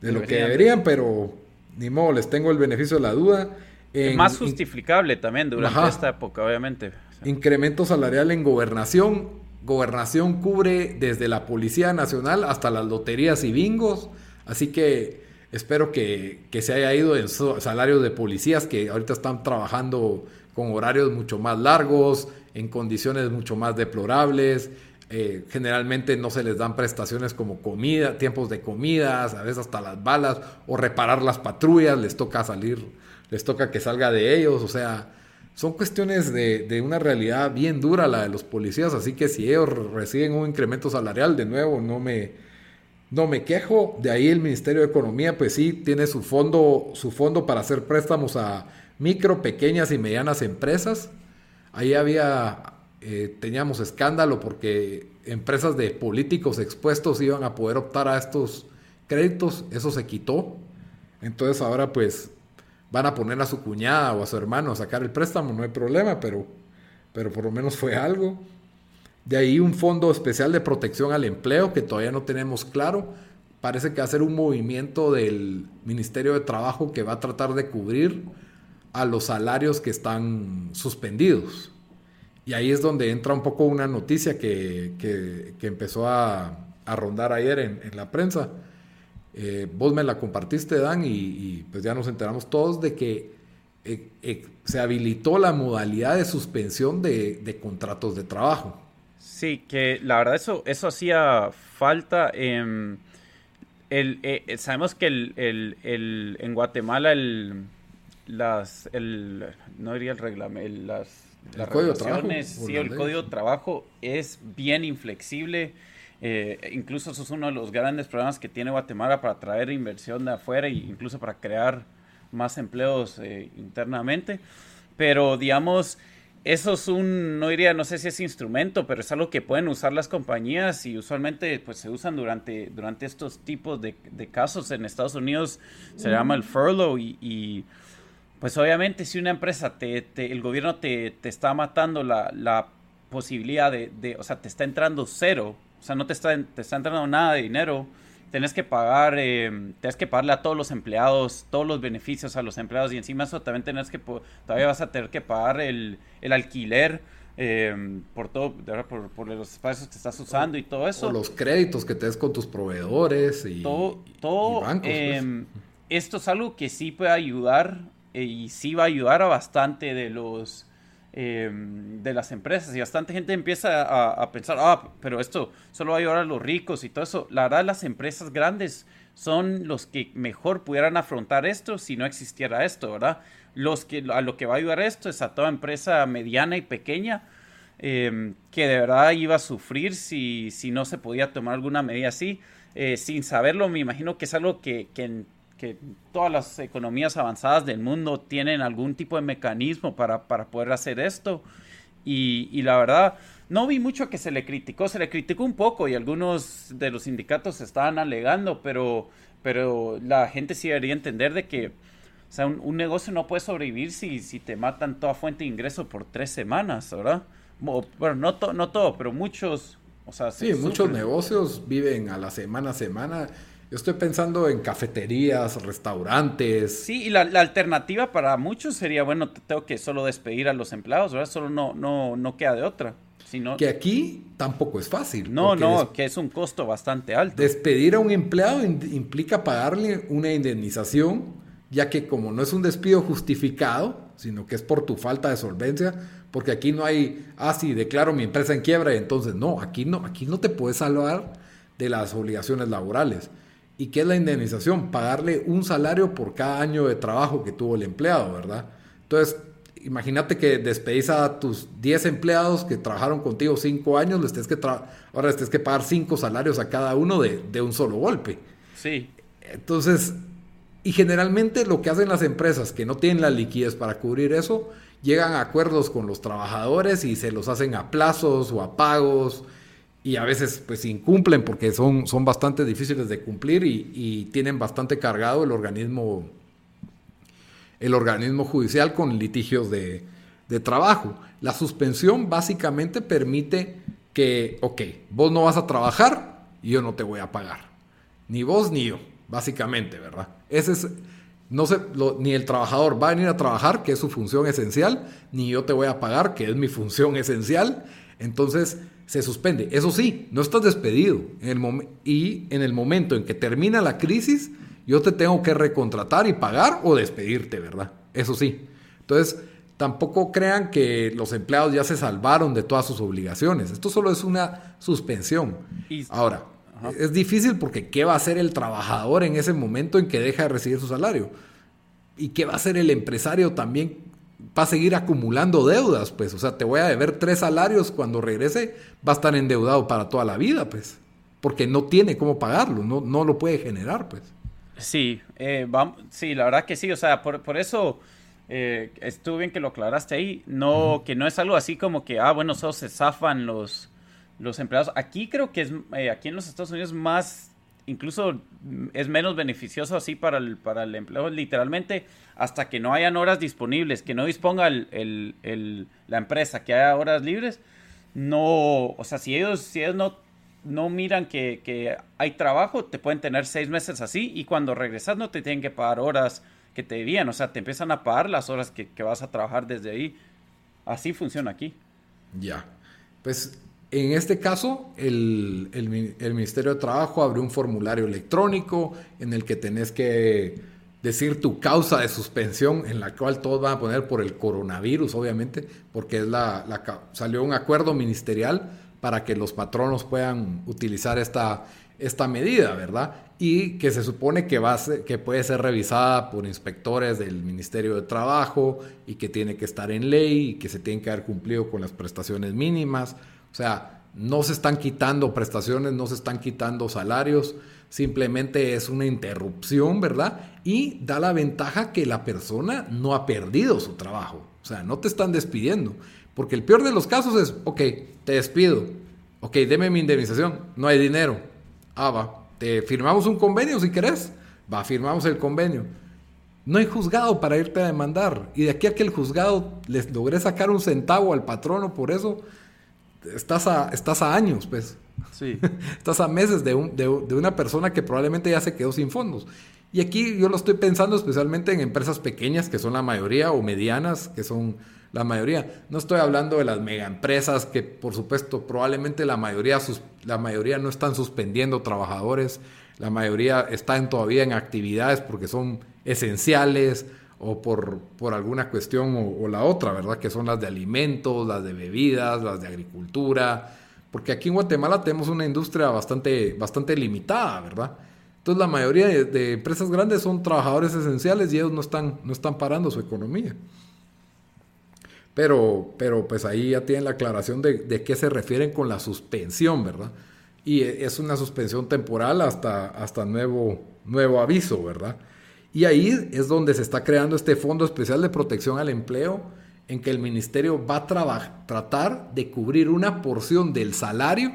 de, lo que deberían, pero ni modo, les tengo el beneficio de la duda. Es más justificable también durante esta época, obviamente. Incremento salarial en gobernación. Gobernación cubre desde la Policía Nacional hasta las loterías y bingos. Así que Espero que, se haya ido en salarios de policías que ahorita están trabajando con horarios mucho más largos, en condiciones mucho más deplorables. Eh, generalmente no se les dan prestaciones como comida, tiempos de comidas, a veces hasta las balas, o reparar las patrullas, les toca salir, les toca que salga de ellos, o sea, son cuestiones de, de, una realidad bien dura la de los policías, así que si ellos reciben un incremento salarial, de nuevo, no me, no me quejo, de ahí el Ministerio de Economía pues sí tiene su fondo, su fondo para hacer préstamos a micro, pequeñas y medianas empresas. Ahí había, eh, teníamos escándalo porque empresas de políticos expuestos iban a poder optar a estos créditos, eso se quitó. Entonces ahora pues van a poner a su cuñada o a su hermano a sacar el préstamo, no hay problema, pero, pero por lo menos fue algo. De ahí un fondo especial de protección al empleo que todavía no tenemos claro. Parece que va a ser un movimiento del Ministerio de Trabajo que va a tratar de cubrir a los salarios que están suspendidos. Y ahí es donde entra un poco una noticia que, empezó a, rondar ayer en, la prensa. Eh, vos me la compartiste, Dan, y, pues ya nos enteramos todos de que eh, eh, se habilitó la modalidad de suspensión de contratos de trabajo. Sí, que la verdad eso, eso hacía falta. el, eh, sabemos que el, en Guatemala el, las, el, no diría el reglamento, las, las regulaciones, sí, el código de trabajo es bien inflexible. Eh, incluso eso es uno de los grandes problemas que tiene Guatemala para traer inversión de afuera e incluso para crear más empleos eh, internamente. Pero digamos, eso es un, no diría, no sé si es instrumento, pero es algo que pueden usar las compañías y usualmente pues se usan durante, durante estos tipos de, casos. En Estados Unidos se llama el furlough y, pues obviamente si una empresa, te, el gobierno te, está matando la, posibilidad de, de, o sea, te está entrando cero, o sea, no te está, te está entrando nada de dinero tenés que pagar, eh, tenés que pagarle a todos los empleados, todos los beneficios a los empleados y encima eso también tenés que, todavía vas a tener que pagar el, el alquiler. Eh, por todo, por, por, los espacios que estás usando y todo eso. O los créditos que te des con tus proveedores y, todo, todo bancos. Pues. Em, esto es algo que sí puede ayudar y sí va a ayudar a bastante de los Em, de las empresas y bastante gente empieza a, pensar, ah, pero esto solo va a ayudar a los ricos y todo eso. La verdad, las empresas grandes son los que mejor pudieran afrontar esto si no existiera esto, ¿verdad? Los que, a lo que va a ayudar esto es a toda empresa mediana y pequeña em, que de verdad iba a sufrir si, si no se podía tomar alguna medida así. Eh, sin saberlo, me imagino que es algo que que todas las economías avanzadas del mundo tienen algún tipo de mecanismo para, poder hacer esto. Y, la verdad, no vi mucho que se le criticó, se le criticó un poco y algunos de los sindicatos estaban alegando, pero, pero la gente sí debería entender de que o sea, un, negocio no puede sobrevivir si, si te matan toda fuente de ingreso por tres semanas, ¿verdad? Bueno, no, no todo, pero muchos, o sea, sí, muchos negocios viven a la semana a semana Yo estoy pensando en cafeterías, restaurantes. Sí, y la, alternativa para muchos sería, bueno, tengo que solo despedir a los empleados, ¿verdad? Solo no, no, no queda de otra. Sino... Que aquí tampoco es fácil. No, no, que es un costo bastante alto. Despedir a un empleado implica pagarle una indemnización, ya que como no es un despido justificado, sino que es por tu falta de solvencia, porque aquí no hay, ah, sí, declaro mi empresa en quiebra, entonces no, aquí no, aquí no te puedes salvar de las obligaciones laborales. ¿Y qué es la indemnización? Pagarle un salario por cada año de trabajo que tuvo el empleado, ¿verdad? Entonces, imagínate que despedís a tus 10 empleados que trabajaron contigo 5 años, les que ahora les tienes que pagar 5 salarios a cada uno de, de un solo golpe. Sí. Entonces, y generalmente lo que hacen las empresas que no tienen la liquidez para cubrir eso, llegan a acuerdos con los trabajadores y se los hacen a plazos o a pagos y a veces pues incumplen porque son, son bastante difíciles de cumplir y, tienen bastante cargado el organismo, el organismo judicial con litigios de, de, trabajo. La suspensión básicamente permite que, ok, vos no vas a trabajar y yo no te voy a pagar. Ni vos ni yo, básicamente, ¿verdad? Ese es, no sé, ni el trabajador va a venir a trabajar, que es su función esencial, ni yo te voy a pagar, que es mi función esencial. Entonces, se suspende. Eso sí, no estás despedido. En el y en el momento en que termina la crisis, yo te tengo que recontratar y pagar o despedirte, ¿verdad? Eso sí. Entonces, tampoco crean que los empleados ya se salvaron de todas sus obligaciones. Esto solo es una suspensión. Ahora, es difícil porque ¿qué va a hacer el trabajador en ese momento en que deja de recibir su salario? ¿Y qué va a hacer el empresario también va a seguir acumulando deudas, pues. O sea, te voy a deber tres salarios cuando regrese, va a estar endeudado para toda la vida, pues. Porque no tiene cómo pagarlo, no, no lo puede generar, pues. Sí, eh, vamos, sí, la verdad que sí. O sea, por, eso eh, estuvo bien que lo aclaraste ahí. No, que no es algo así como que, ah, bueno, solo se zafan los, los empleados. Aquí creo que es, eh, aquí en los Estados Unidos más incluso es menos beneficioso así para el, para el empleo, literalmente hasta que no hayan horas disponibles, que no disponga el, la empresa, que haya horas libres, no, o sea, si ellos, si ellos no, no miran que, hay trabajo, te pueden tener seis meses así y cuando regresas no te tienen que pagar horas que te debían, o sea, te empiezan a pagar las horas que, que vas a trabajar desde ahí. Así funciona aquí. Ya, pues en este caso, el, Ministerio de Trabajo abrió un formulario electrónico en el que tenés que decir tu causa de suspensión, en la cual todos van a poner por el coronavirus, obviamente, porque es la, salió un acuerdo ministerial para que los patronos puedan utilizar esta, esta medida, ¿verdad? Y que se supone que, va que puede ser revisada por inspectores del Ministerio de Trabajo y que tiene que estar en ley y que se tiene que haber cumplido con las prestaciones mínimas. O sea, no se están quitando prestaciones, no se están quitando salarios, simplemente es una interrupción, ¿verdad? Y da la ventaja que la persona no ha perdido su trabajo. O sea, no te están despidiendo. Porque el peor de los casos es, ok, te despido. Ok, deme mi indemnización. No hay dinero. Ah, va. Te firmamos un convenio si querés. Va, firmamos el convenio. No hay juzgado para irte a demandar. Y de aquí a que el juzgado les logré sacar un centavo al patrono por eso, estás a, estás a años, pues. Sí. estás a meses de, de, una persona que probablemente ya se quedó sin fondos. Y aquí yo lo estoy pensando especialmente en empresas pequeñas, que son la mayoría, o medianas, que son la mayoría. No estoy hablando de las mega empresas, que por supuesto probablemente la mayoría, la mayoría no están suspendiendo trabajadores, la mayoría están todavía en actividades porque son esenciales o por, por alguna cuestión o, la otra, ¿verdad? Que son las de alimentos, las de bebidas, las de agricultura, porque aquí en Guatemala tenemos una industria bastante, bastante limitada, ¿verdad? Entonces la mayoría de, empresas grandes son trabajadores esenciales y ellos no están, no están parando su economía. Pero, pero pues ahí ya tienen la aclaración de, de qué se refieren con la suspensión, ¿verdad? Y es una suspensión temporal hasta, hasta nuevo, nuevo aviso, ¿verdad? Y ahí es donde se está creando este Fondo Especial de Protección al Empleo, en que el ministerio va a tratar de cubrir una porción del salario,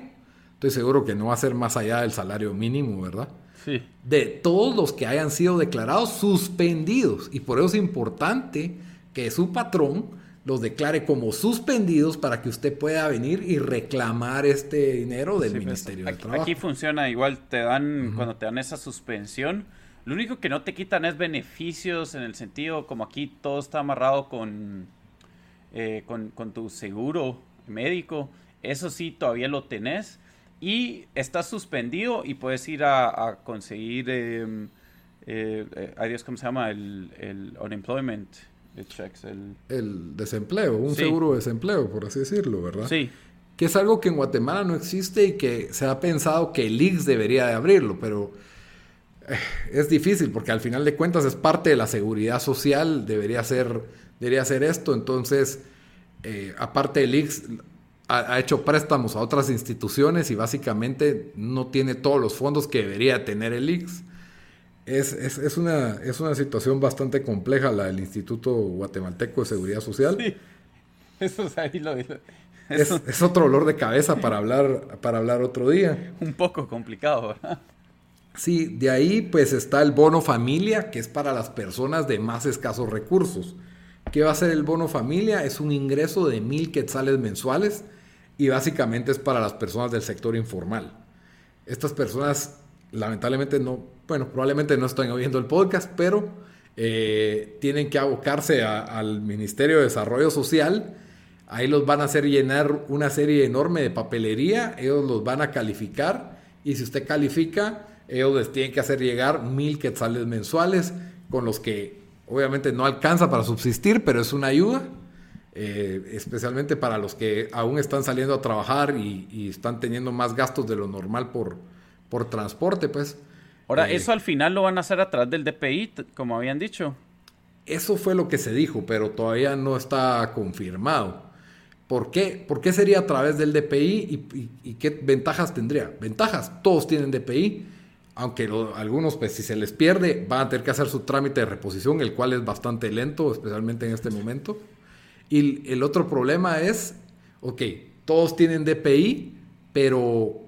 estoy seguro que no va a ser más allá del salario mínimo, ¿verdad? Sí. De todos los que hayan sido declarados suspendidos. Y por eso es importante que su patrón los declare como suspendidos para que usted pueda venir y reclamar este dinero del pues, Ministerio del Trabajo. Aquí funciona igual, te dan, cuando te dan esa suspensión, lo único que no te quitan es beneficios en el sentido, como aquí todo está amarrado con, eh, con, tu seguro médico, eso sí todavía lo tenés y estás suspendido y puedes ir a, conseguir, eh, eh, adiós, ¿cómo se llama? El, el unemployment el... desempleo, un seguro de desempleo, por así decirlo, ¿verdad? Sí. Que es algo que en Guatemala no existe y que se ha pensado que el IX debería de abrirlo, pero eh, es difícil porque al final de cuentas es parte de la seguridad social, debería ser, debería ser esto, entonces, eh, aparte el IX ha, ha, hecho préstamos a otras instituciones y básicamente no tiene todos los fondos que debería tener el IX es, es, es, una, es una situación bastante compleja la del Instituto Guatemalteco de Seguridad Social. Sí. Eso es ahí lo, Es, es, otro olor de cabeza para hablar, para hablar otro día. Un poco complicado, ¿verdad? Sí, de ahí pues está el bono familia, que es para las personas de más escasos recursos. ¿Qué va a ser el bono familia? Es un ingreso de mil quetzales mensuales y básicamente es para las personas del sector informal. Estas personas lamentablemente no, bueno, probablemente no están oyendo el podcast, pero eh, tienen que abocarse al Ministerio de Desarrollo Social. Ahí los van a hacer llenar una serie enorme de papelería, ellos los van a calificar y si usted califica, ellos les tienen que hacer llegar mil quetzales mensuales con los que obviamente no alcanza para subsistir, pero es una ayuda, eh, especialmente para los que aún están saliendo a trabajar y, y están teniendo más gastos de lo normal por, por transporte, pues. Ahora, eh, eso al final lo van a hacer a través del DPI, como habían dicho. Eso fue lo que se dijo, pero todavía no está confirmado. ¿Por qué? ¿Por qué sería a través del DPI y, qué ventajas tendría? Ventajas, todos tienen DPI, aunque algunos, pues si se les pierde, van a tener que hacer su trámite de reposición, el cual es bastante lento, especialmente en este momento. Y el otro problema es, ok, todos tienen DPI, pero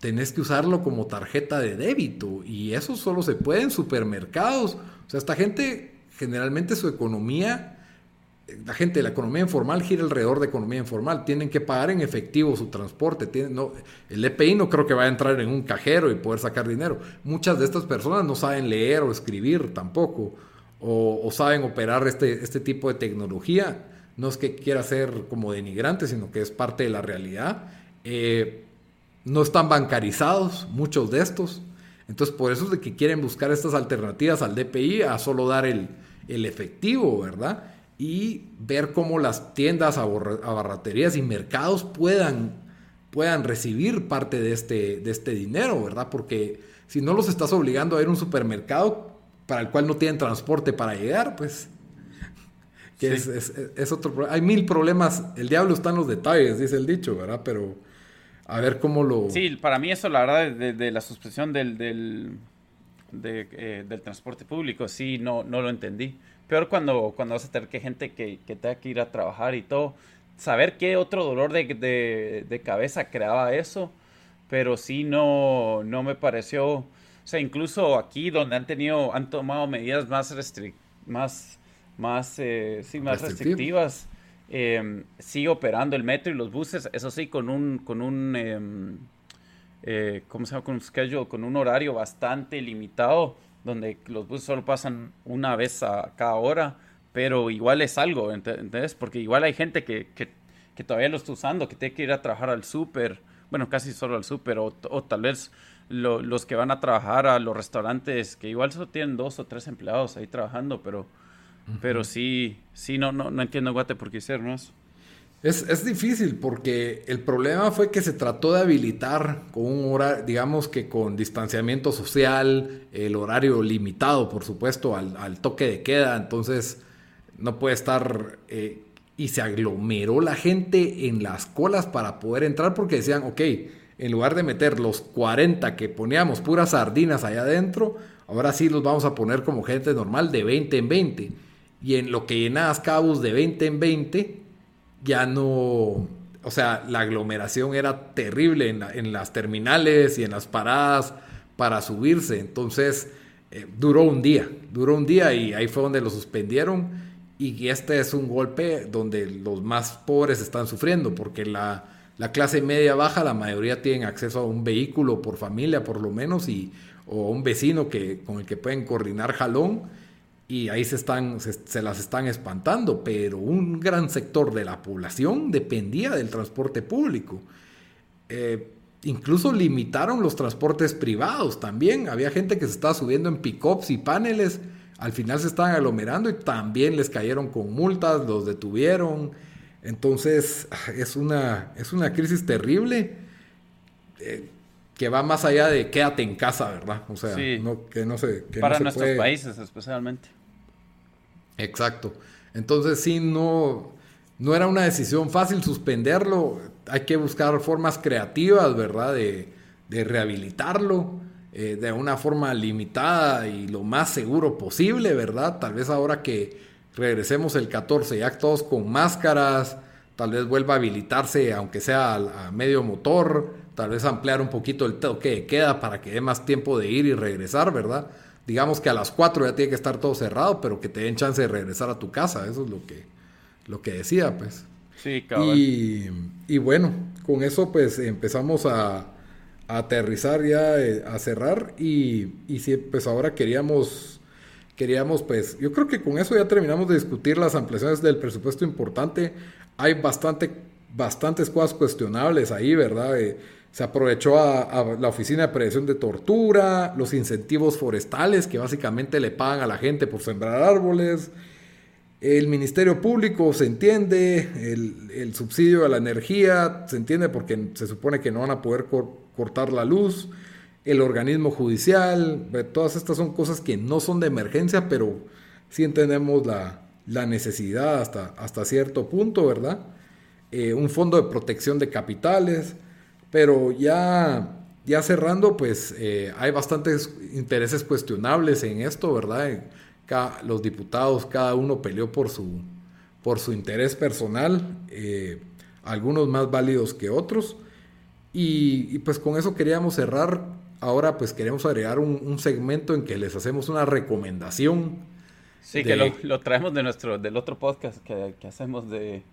tenés que usarlo como tarjeta de débito y eso solo se puede en supermercados. O sea, esta gente generalmente su economía, la gente de la economía informal gira alrededor de economía informal, tienen que pagar en efectivo su transporte, el EPI no creo que vaya a entrar en un cajero y poder sacar dinero. Muchas de estas personas no saben leer o escribir tampoco, o, saben operar este, este tipo de tecnología. No es que quiera ser como denigrante, sino que es parte de la realidad. Eh, no están bancarizados, muchos de estos. Entonces, por eso es de que quieren buscar estas alternativas al DPI a solo dar el, efectivo, ¿verdad? Y ver cómo las tiendas, abarraterías y mercados puedan, puedan recibir parte de este, de este dinero, ¿verdad? Porque si no los estás obligando a ir a un supermercado para el cual no tienen transporte para llegar, pues que es, es, otro Hay mil problemas. El diablo está en los detalles, dice el dicho, ¿verdad? Pero a ver cómo lo... Sí, para mí eso, la verdad, de, la suspensión del, del, eh, del transporte público, sí, no, no lo entendí. Peor cuando, cuando vas a tener que gente que, que tenga que ir a trabajar y todo. Saber qué otro dolor de, de, cabeza creaba eso, pero sí no, no me pareció... O sea, incluso aquí donde han tenido, han tomado medidas más más, más, eh, sí, más restrictivas eh, sigue operando el metro y los buses, eso sí, con un, con un, em, eh, ¿cómo se llama? Con un schedule, con un horario bastante limitado, donde los buses solo pasan una vez a cada hora, pero igual es algo, ¿entendés? Porque igual hay gente que, que, que todavía lo está usando, que tiene que ir a trabajar al súper, bueno, casi solo al súper, o, o, tal vez los que van a trabajar a los restaurantes, que igual solo tienen dos o tres empleados ahí trabajando, pero pero sí, sí, no, no, no entiendo, Guate, por qué hicieron eso. Es, es, difícil porque el problema fue que se trató de habilitar con un horario, digamos que con distanciamiento social, el horario limitado, por supuesto, al, toque de queda, entonces no puede estar... Eh, y se aglomeró la gente en las colas para poder entrar porque decían, ok, en lugar de meter los 40 que poníamos puras sardinas allá adentro, ahora sí los vamos a poner como gente normal de 20 en 20 y en lo que llenabas cabos de 20 en 20, ya no, o sea, la aglomeración era terrible en, las terminales y en las paradas para subirse. Entonces, eh, duró un día, duró un día y ahí fue donde lo suspendieron. y este es un golpe donde los más pobres están sufriendo, porque la, la clase media baja, la mayoría tienen acceso a un vehículo por familia, por lo menos, y, o un vecino que, con el que pueden coordinar jalón, y ahí se, están, se, las están espantando, pero un gran sector de la población dependía del transporte público. Eh, incluso limitaron los transportes privados también. Había gente que se estaba subiendo en pick-ups y paneles. Al final se estaban aglomerando y también les cayeron con multas, los detuvieron. Entonces es una, es una crisis terrible eh, que va más allá de quédate en casa, ¿verdad? O sea, no, que no se... Para nuestros países especialmente. Exacto. Entonces sí, no, no era una decisión fácil suspenderlo. Hay que buscar formas creativas, ¿verdad? De, rehabilitarlo eh, de una forma limitada y lo más seguro posible, ¿verdad? Tal vez ahora que regresemos el 14, ya todos con máscaras, tal vez vuelva a habilitarse, aunque sea a, medio motor, tal vez ampliar un poquito el toque de queda para que dé más tiempo de ir y regresar, ¿verdad? Digamos que a las 4 ya tiene que estar todo cerrado, pero que te den chance de regresar a tu casa. Eso es lo que, lo que decía, pues. Sí, cabrón. Y, bueno, con eso pues empezamos a, aterrizar ya, eh, a cerrar y, y sí, pues ahora queríamos, queríamos pues, yo creo que con eso ya terminamos de discutir las ampliaciones del presupuesto importante. Hay bastante, bastantes cosas cuestionables ahí, ¿verdad? Eh, se aprovechó a, la Oficina de Prevención de Tortura, los incentivos forestales que básicamente le pagan a la gente por sembrar árboles, el Ministerio Público se entiende, el, subsidio a la energía se entiende porque se supone que no van a poder cortar la luz, el organismo judicial, todas estas son cosas que no son de emergencia, pero sí entendemos la, necesidad hasta, hasta cierto punto, ¿verdad? Eh, un fondo de protección de capitales, pero ya, ya cerrando, pues eh, hay bastantes intereses cuestionables en esto, ¿verdad? los diputados, cada uno peleó por su, por su interés personal, eh, algunos más válidos que otros. Y, pues con eso queríamos cerrar. Ahora pues queremos agregar un, segmento en que les hacemos una recomendación. Sí, que lo, traemos de nuestro, del otro podcast que, que hacemos de,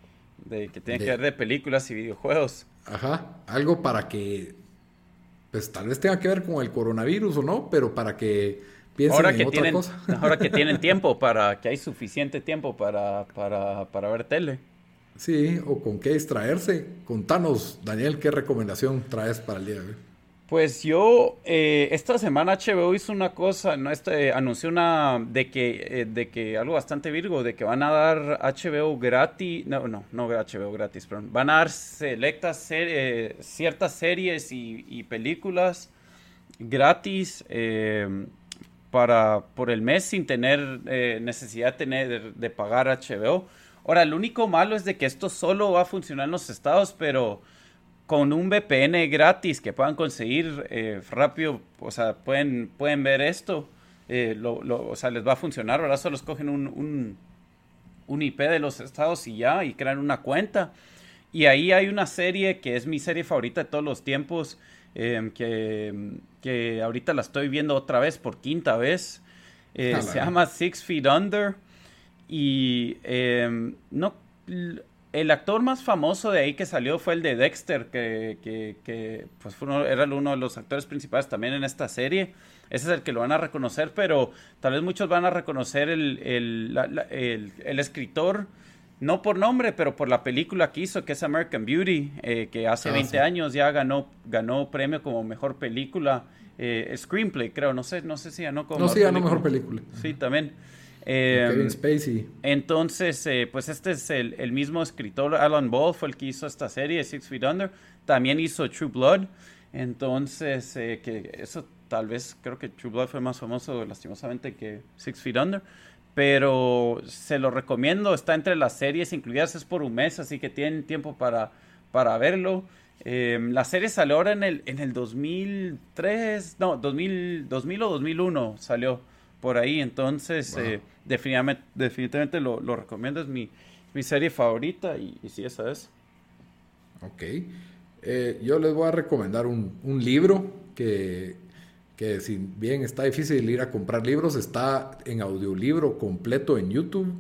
de que tiene que ver de películas y videojuegos. Ajá, algo para que, pues tal vez tenga que ver con el coronavirus o no, pero para que piensen ahora en que otra tienen, cosa. ahora que tienen tiempo, para que hay suficiente tiempo para, para, para ver tele. Sí, o con qué distraerse. Contanos, Daniel, ¿qué recomendación traes para el día de hoy? Pues yo, eh, esta semana HBO hizo una cosa, no este, anunció una, de que, eh, de que, algo bastante virgo, de que van a dar HBO gratis, no, no, no HBO gratis, perdón, van a dar selectas eh, ciertas series y, películas gratis para, por el mes sin tener necesidad de pagar HBO. Ahora, lo único malo es de que esto solo va a funcionar en los estados, pero con un VPN gratis que puedan conseguir eh, rápido, o sea, pueden, pueden ver esto, eh, lo, o sea, les va a funcionar, ¿verdad? Solo escogen un, un, un, IP de los estados y ya, y crean una cuenta. Y ahí hay una serie que es mi serie favorita de todos los tiempos, em, que, que, ahorita la estoy viendo otra vez por quinta vez. Eh, se llama Six Feet Under. Y em, no el actor más famoso de ahí que salió fue el de Dexter, que, que, pues era uno de los actores principales también en esta serie. Ese es el que lo van a reconocer, pero tal vez muchos van a reconocer el, el, escritor, no por nombre, pero por la película que hizo, que es American Beauty, eh, que hace 20 ah, años ya ganó, ganó premio como mejor película. Eh, screenplay, creo, no sé, no sé si ganó como. No, sí ganó mejor película. Sí, también. Kevin em, Spacey. Entonces, eh, pues este es el, mismo escritor, Alan Ball, fue el que hizo esta serie, Six Feet Under. También hizo True Blood. Entonces, eh, que eso tal vez creo que True Blood fue más famoso lastimosamente que Six Feet Under. Pero se lo recomiendo, está entre las series incluidas, es por un mes, así que tienen tiempo para, para verlo. Em, la serie salió ahora en el, en el 2003, no, 2000, 2000 o 2001 salió por ahí. Entonces, eh, definitivamente, definitivamente lo, recomiendo. Es mi, serie favorita y, sí, esa es. Ok. Eh, yo les voy a recomendar un, libro que, que, si bien está difícil ir a comprar libros, está en audiolibro completo en YouTube.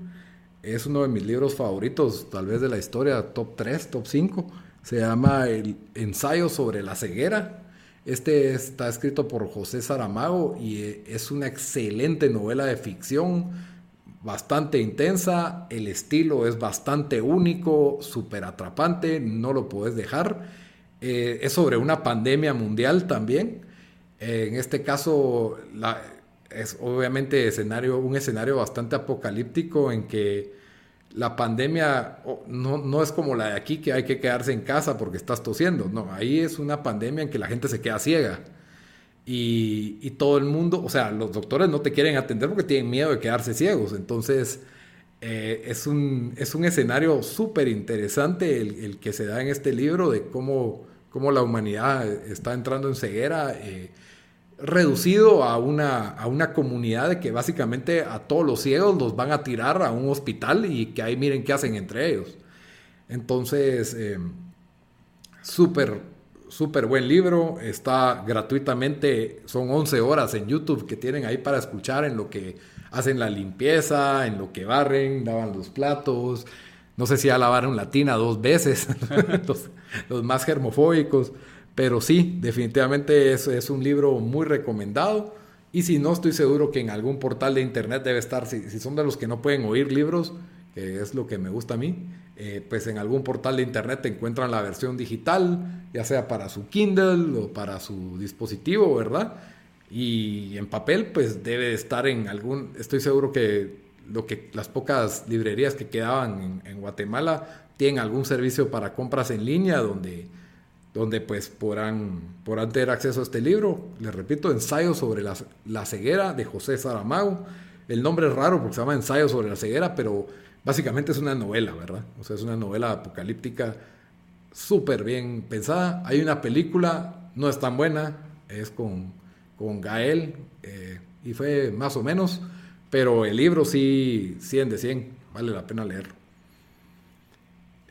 es uno de mis libros favoritos, tal vez de la historia, top 3, top 5. Se llama El ensayo sobre la ceguera. Este está escrito por José Saramago y eh, es una excelente novela de ficción, bastante intensa, el estilo es bastante único, súper atrapante, no lo puedes dejar. Eh, es sobre una pandemia mundial también. Eh, en este caso, es obviamente un escenario bastante apocalíptico en que la pandemia no, no, es como la de aquí que hay que quedarse en casa porque estás tosiendo. No, ahí es una pandemia en que la gente se queda ciega. Y, y, todo el mundo, o sea, los doctores no te quieren atender porque tienen miedo de quedarse ciegos. Entonces, eh, es, un, es un escenario súper interesante el, el, que se da en este libro de cómo, cómo la humanidad está entrando en ceguera. Eh, reducido a una, a una comunidad de que básicamente a todos los ciegos los van a tirar a un hospital y que ahí miren qué hacen entre ellos. Entonces, eh, súper, súper buen libro, está gratuitamente, son 11 horas en YouTube que tienen ahí para escuchar en lo que hacen la limpieza, en lo que barren, lavan los platos, no sé si ya lavaron la tina dos veces, los, los más germofóbicos. Pero sí, definitivamente es, es un libro muy recomendado. Y si no, estoy seguro que en algún portal de internet debe estar, si, son de los que no pueden oír libros, que es lo que me gusta a mí, eh, pues en algún portal de internet te encuentran la versión digital, ya sea para su Kindle o para su dispositivo, ¿verdad? Y en papel, pues debe estar en algún, estoy seguro que lo que las pocas librerías que quedaban en Guatemala tienen algún servicio para compras en línea donde donde pues podrán, podrán tener acceso a este libro. Les repito, Ensayo sobre la, la, ceguera de José Saramago. El nombre es raro porque se llama Ensayo sobre la ceguera, pero básicamente es una novela, ¿verdad? O sea, es una novela apocalíptica súper bien pensada. Hay una película, no es tan buena, es con, con Gael eh, y fue más o menos, pero el libro sí, 100 de 100, vale la pena leerlo.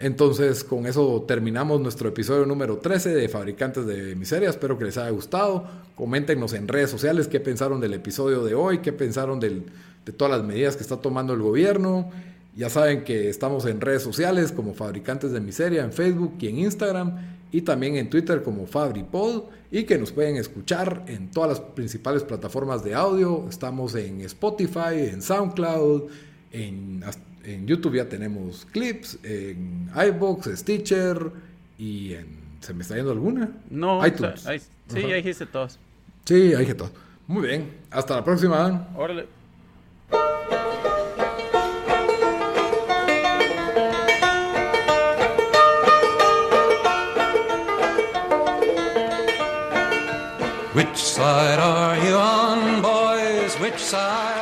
Entonces, con eso terminamos nuestro episodio número 13 de Fabricantes de Miseria. Espero que les haya gustado. Coméntenos en redes sociales qué pensaron del episodio de hoy, qué pensaron de todas las medidas que está tomando el gobierno. Ya saben que estamos en redes sociales como Fabricantes de Miseria en Facebook y en Instagram y también en Twitter como FabriPod y que nos pueden escuchar en todas las principales plataformas de audio. Estamos en Spotify, en SoundCloud, en en YouTube ya tenemos clips, en iBox, Stitcher y en... ¿Se me está yendo alguna? No, iTunes. sí, ahí hice todos. Sí, ahí hice todos. Muy bien. Hasta la próxima. Órale. Which side are you on, boys? Which side?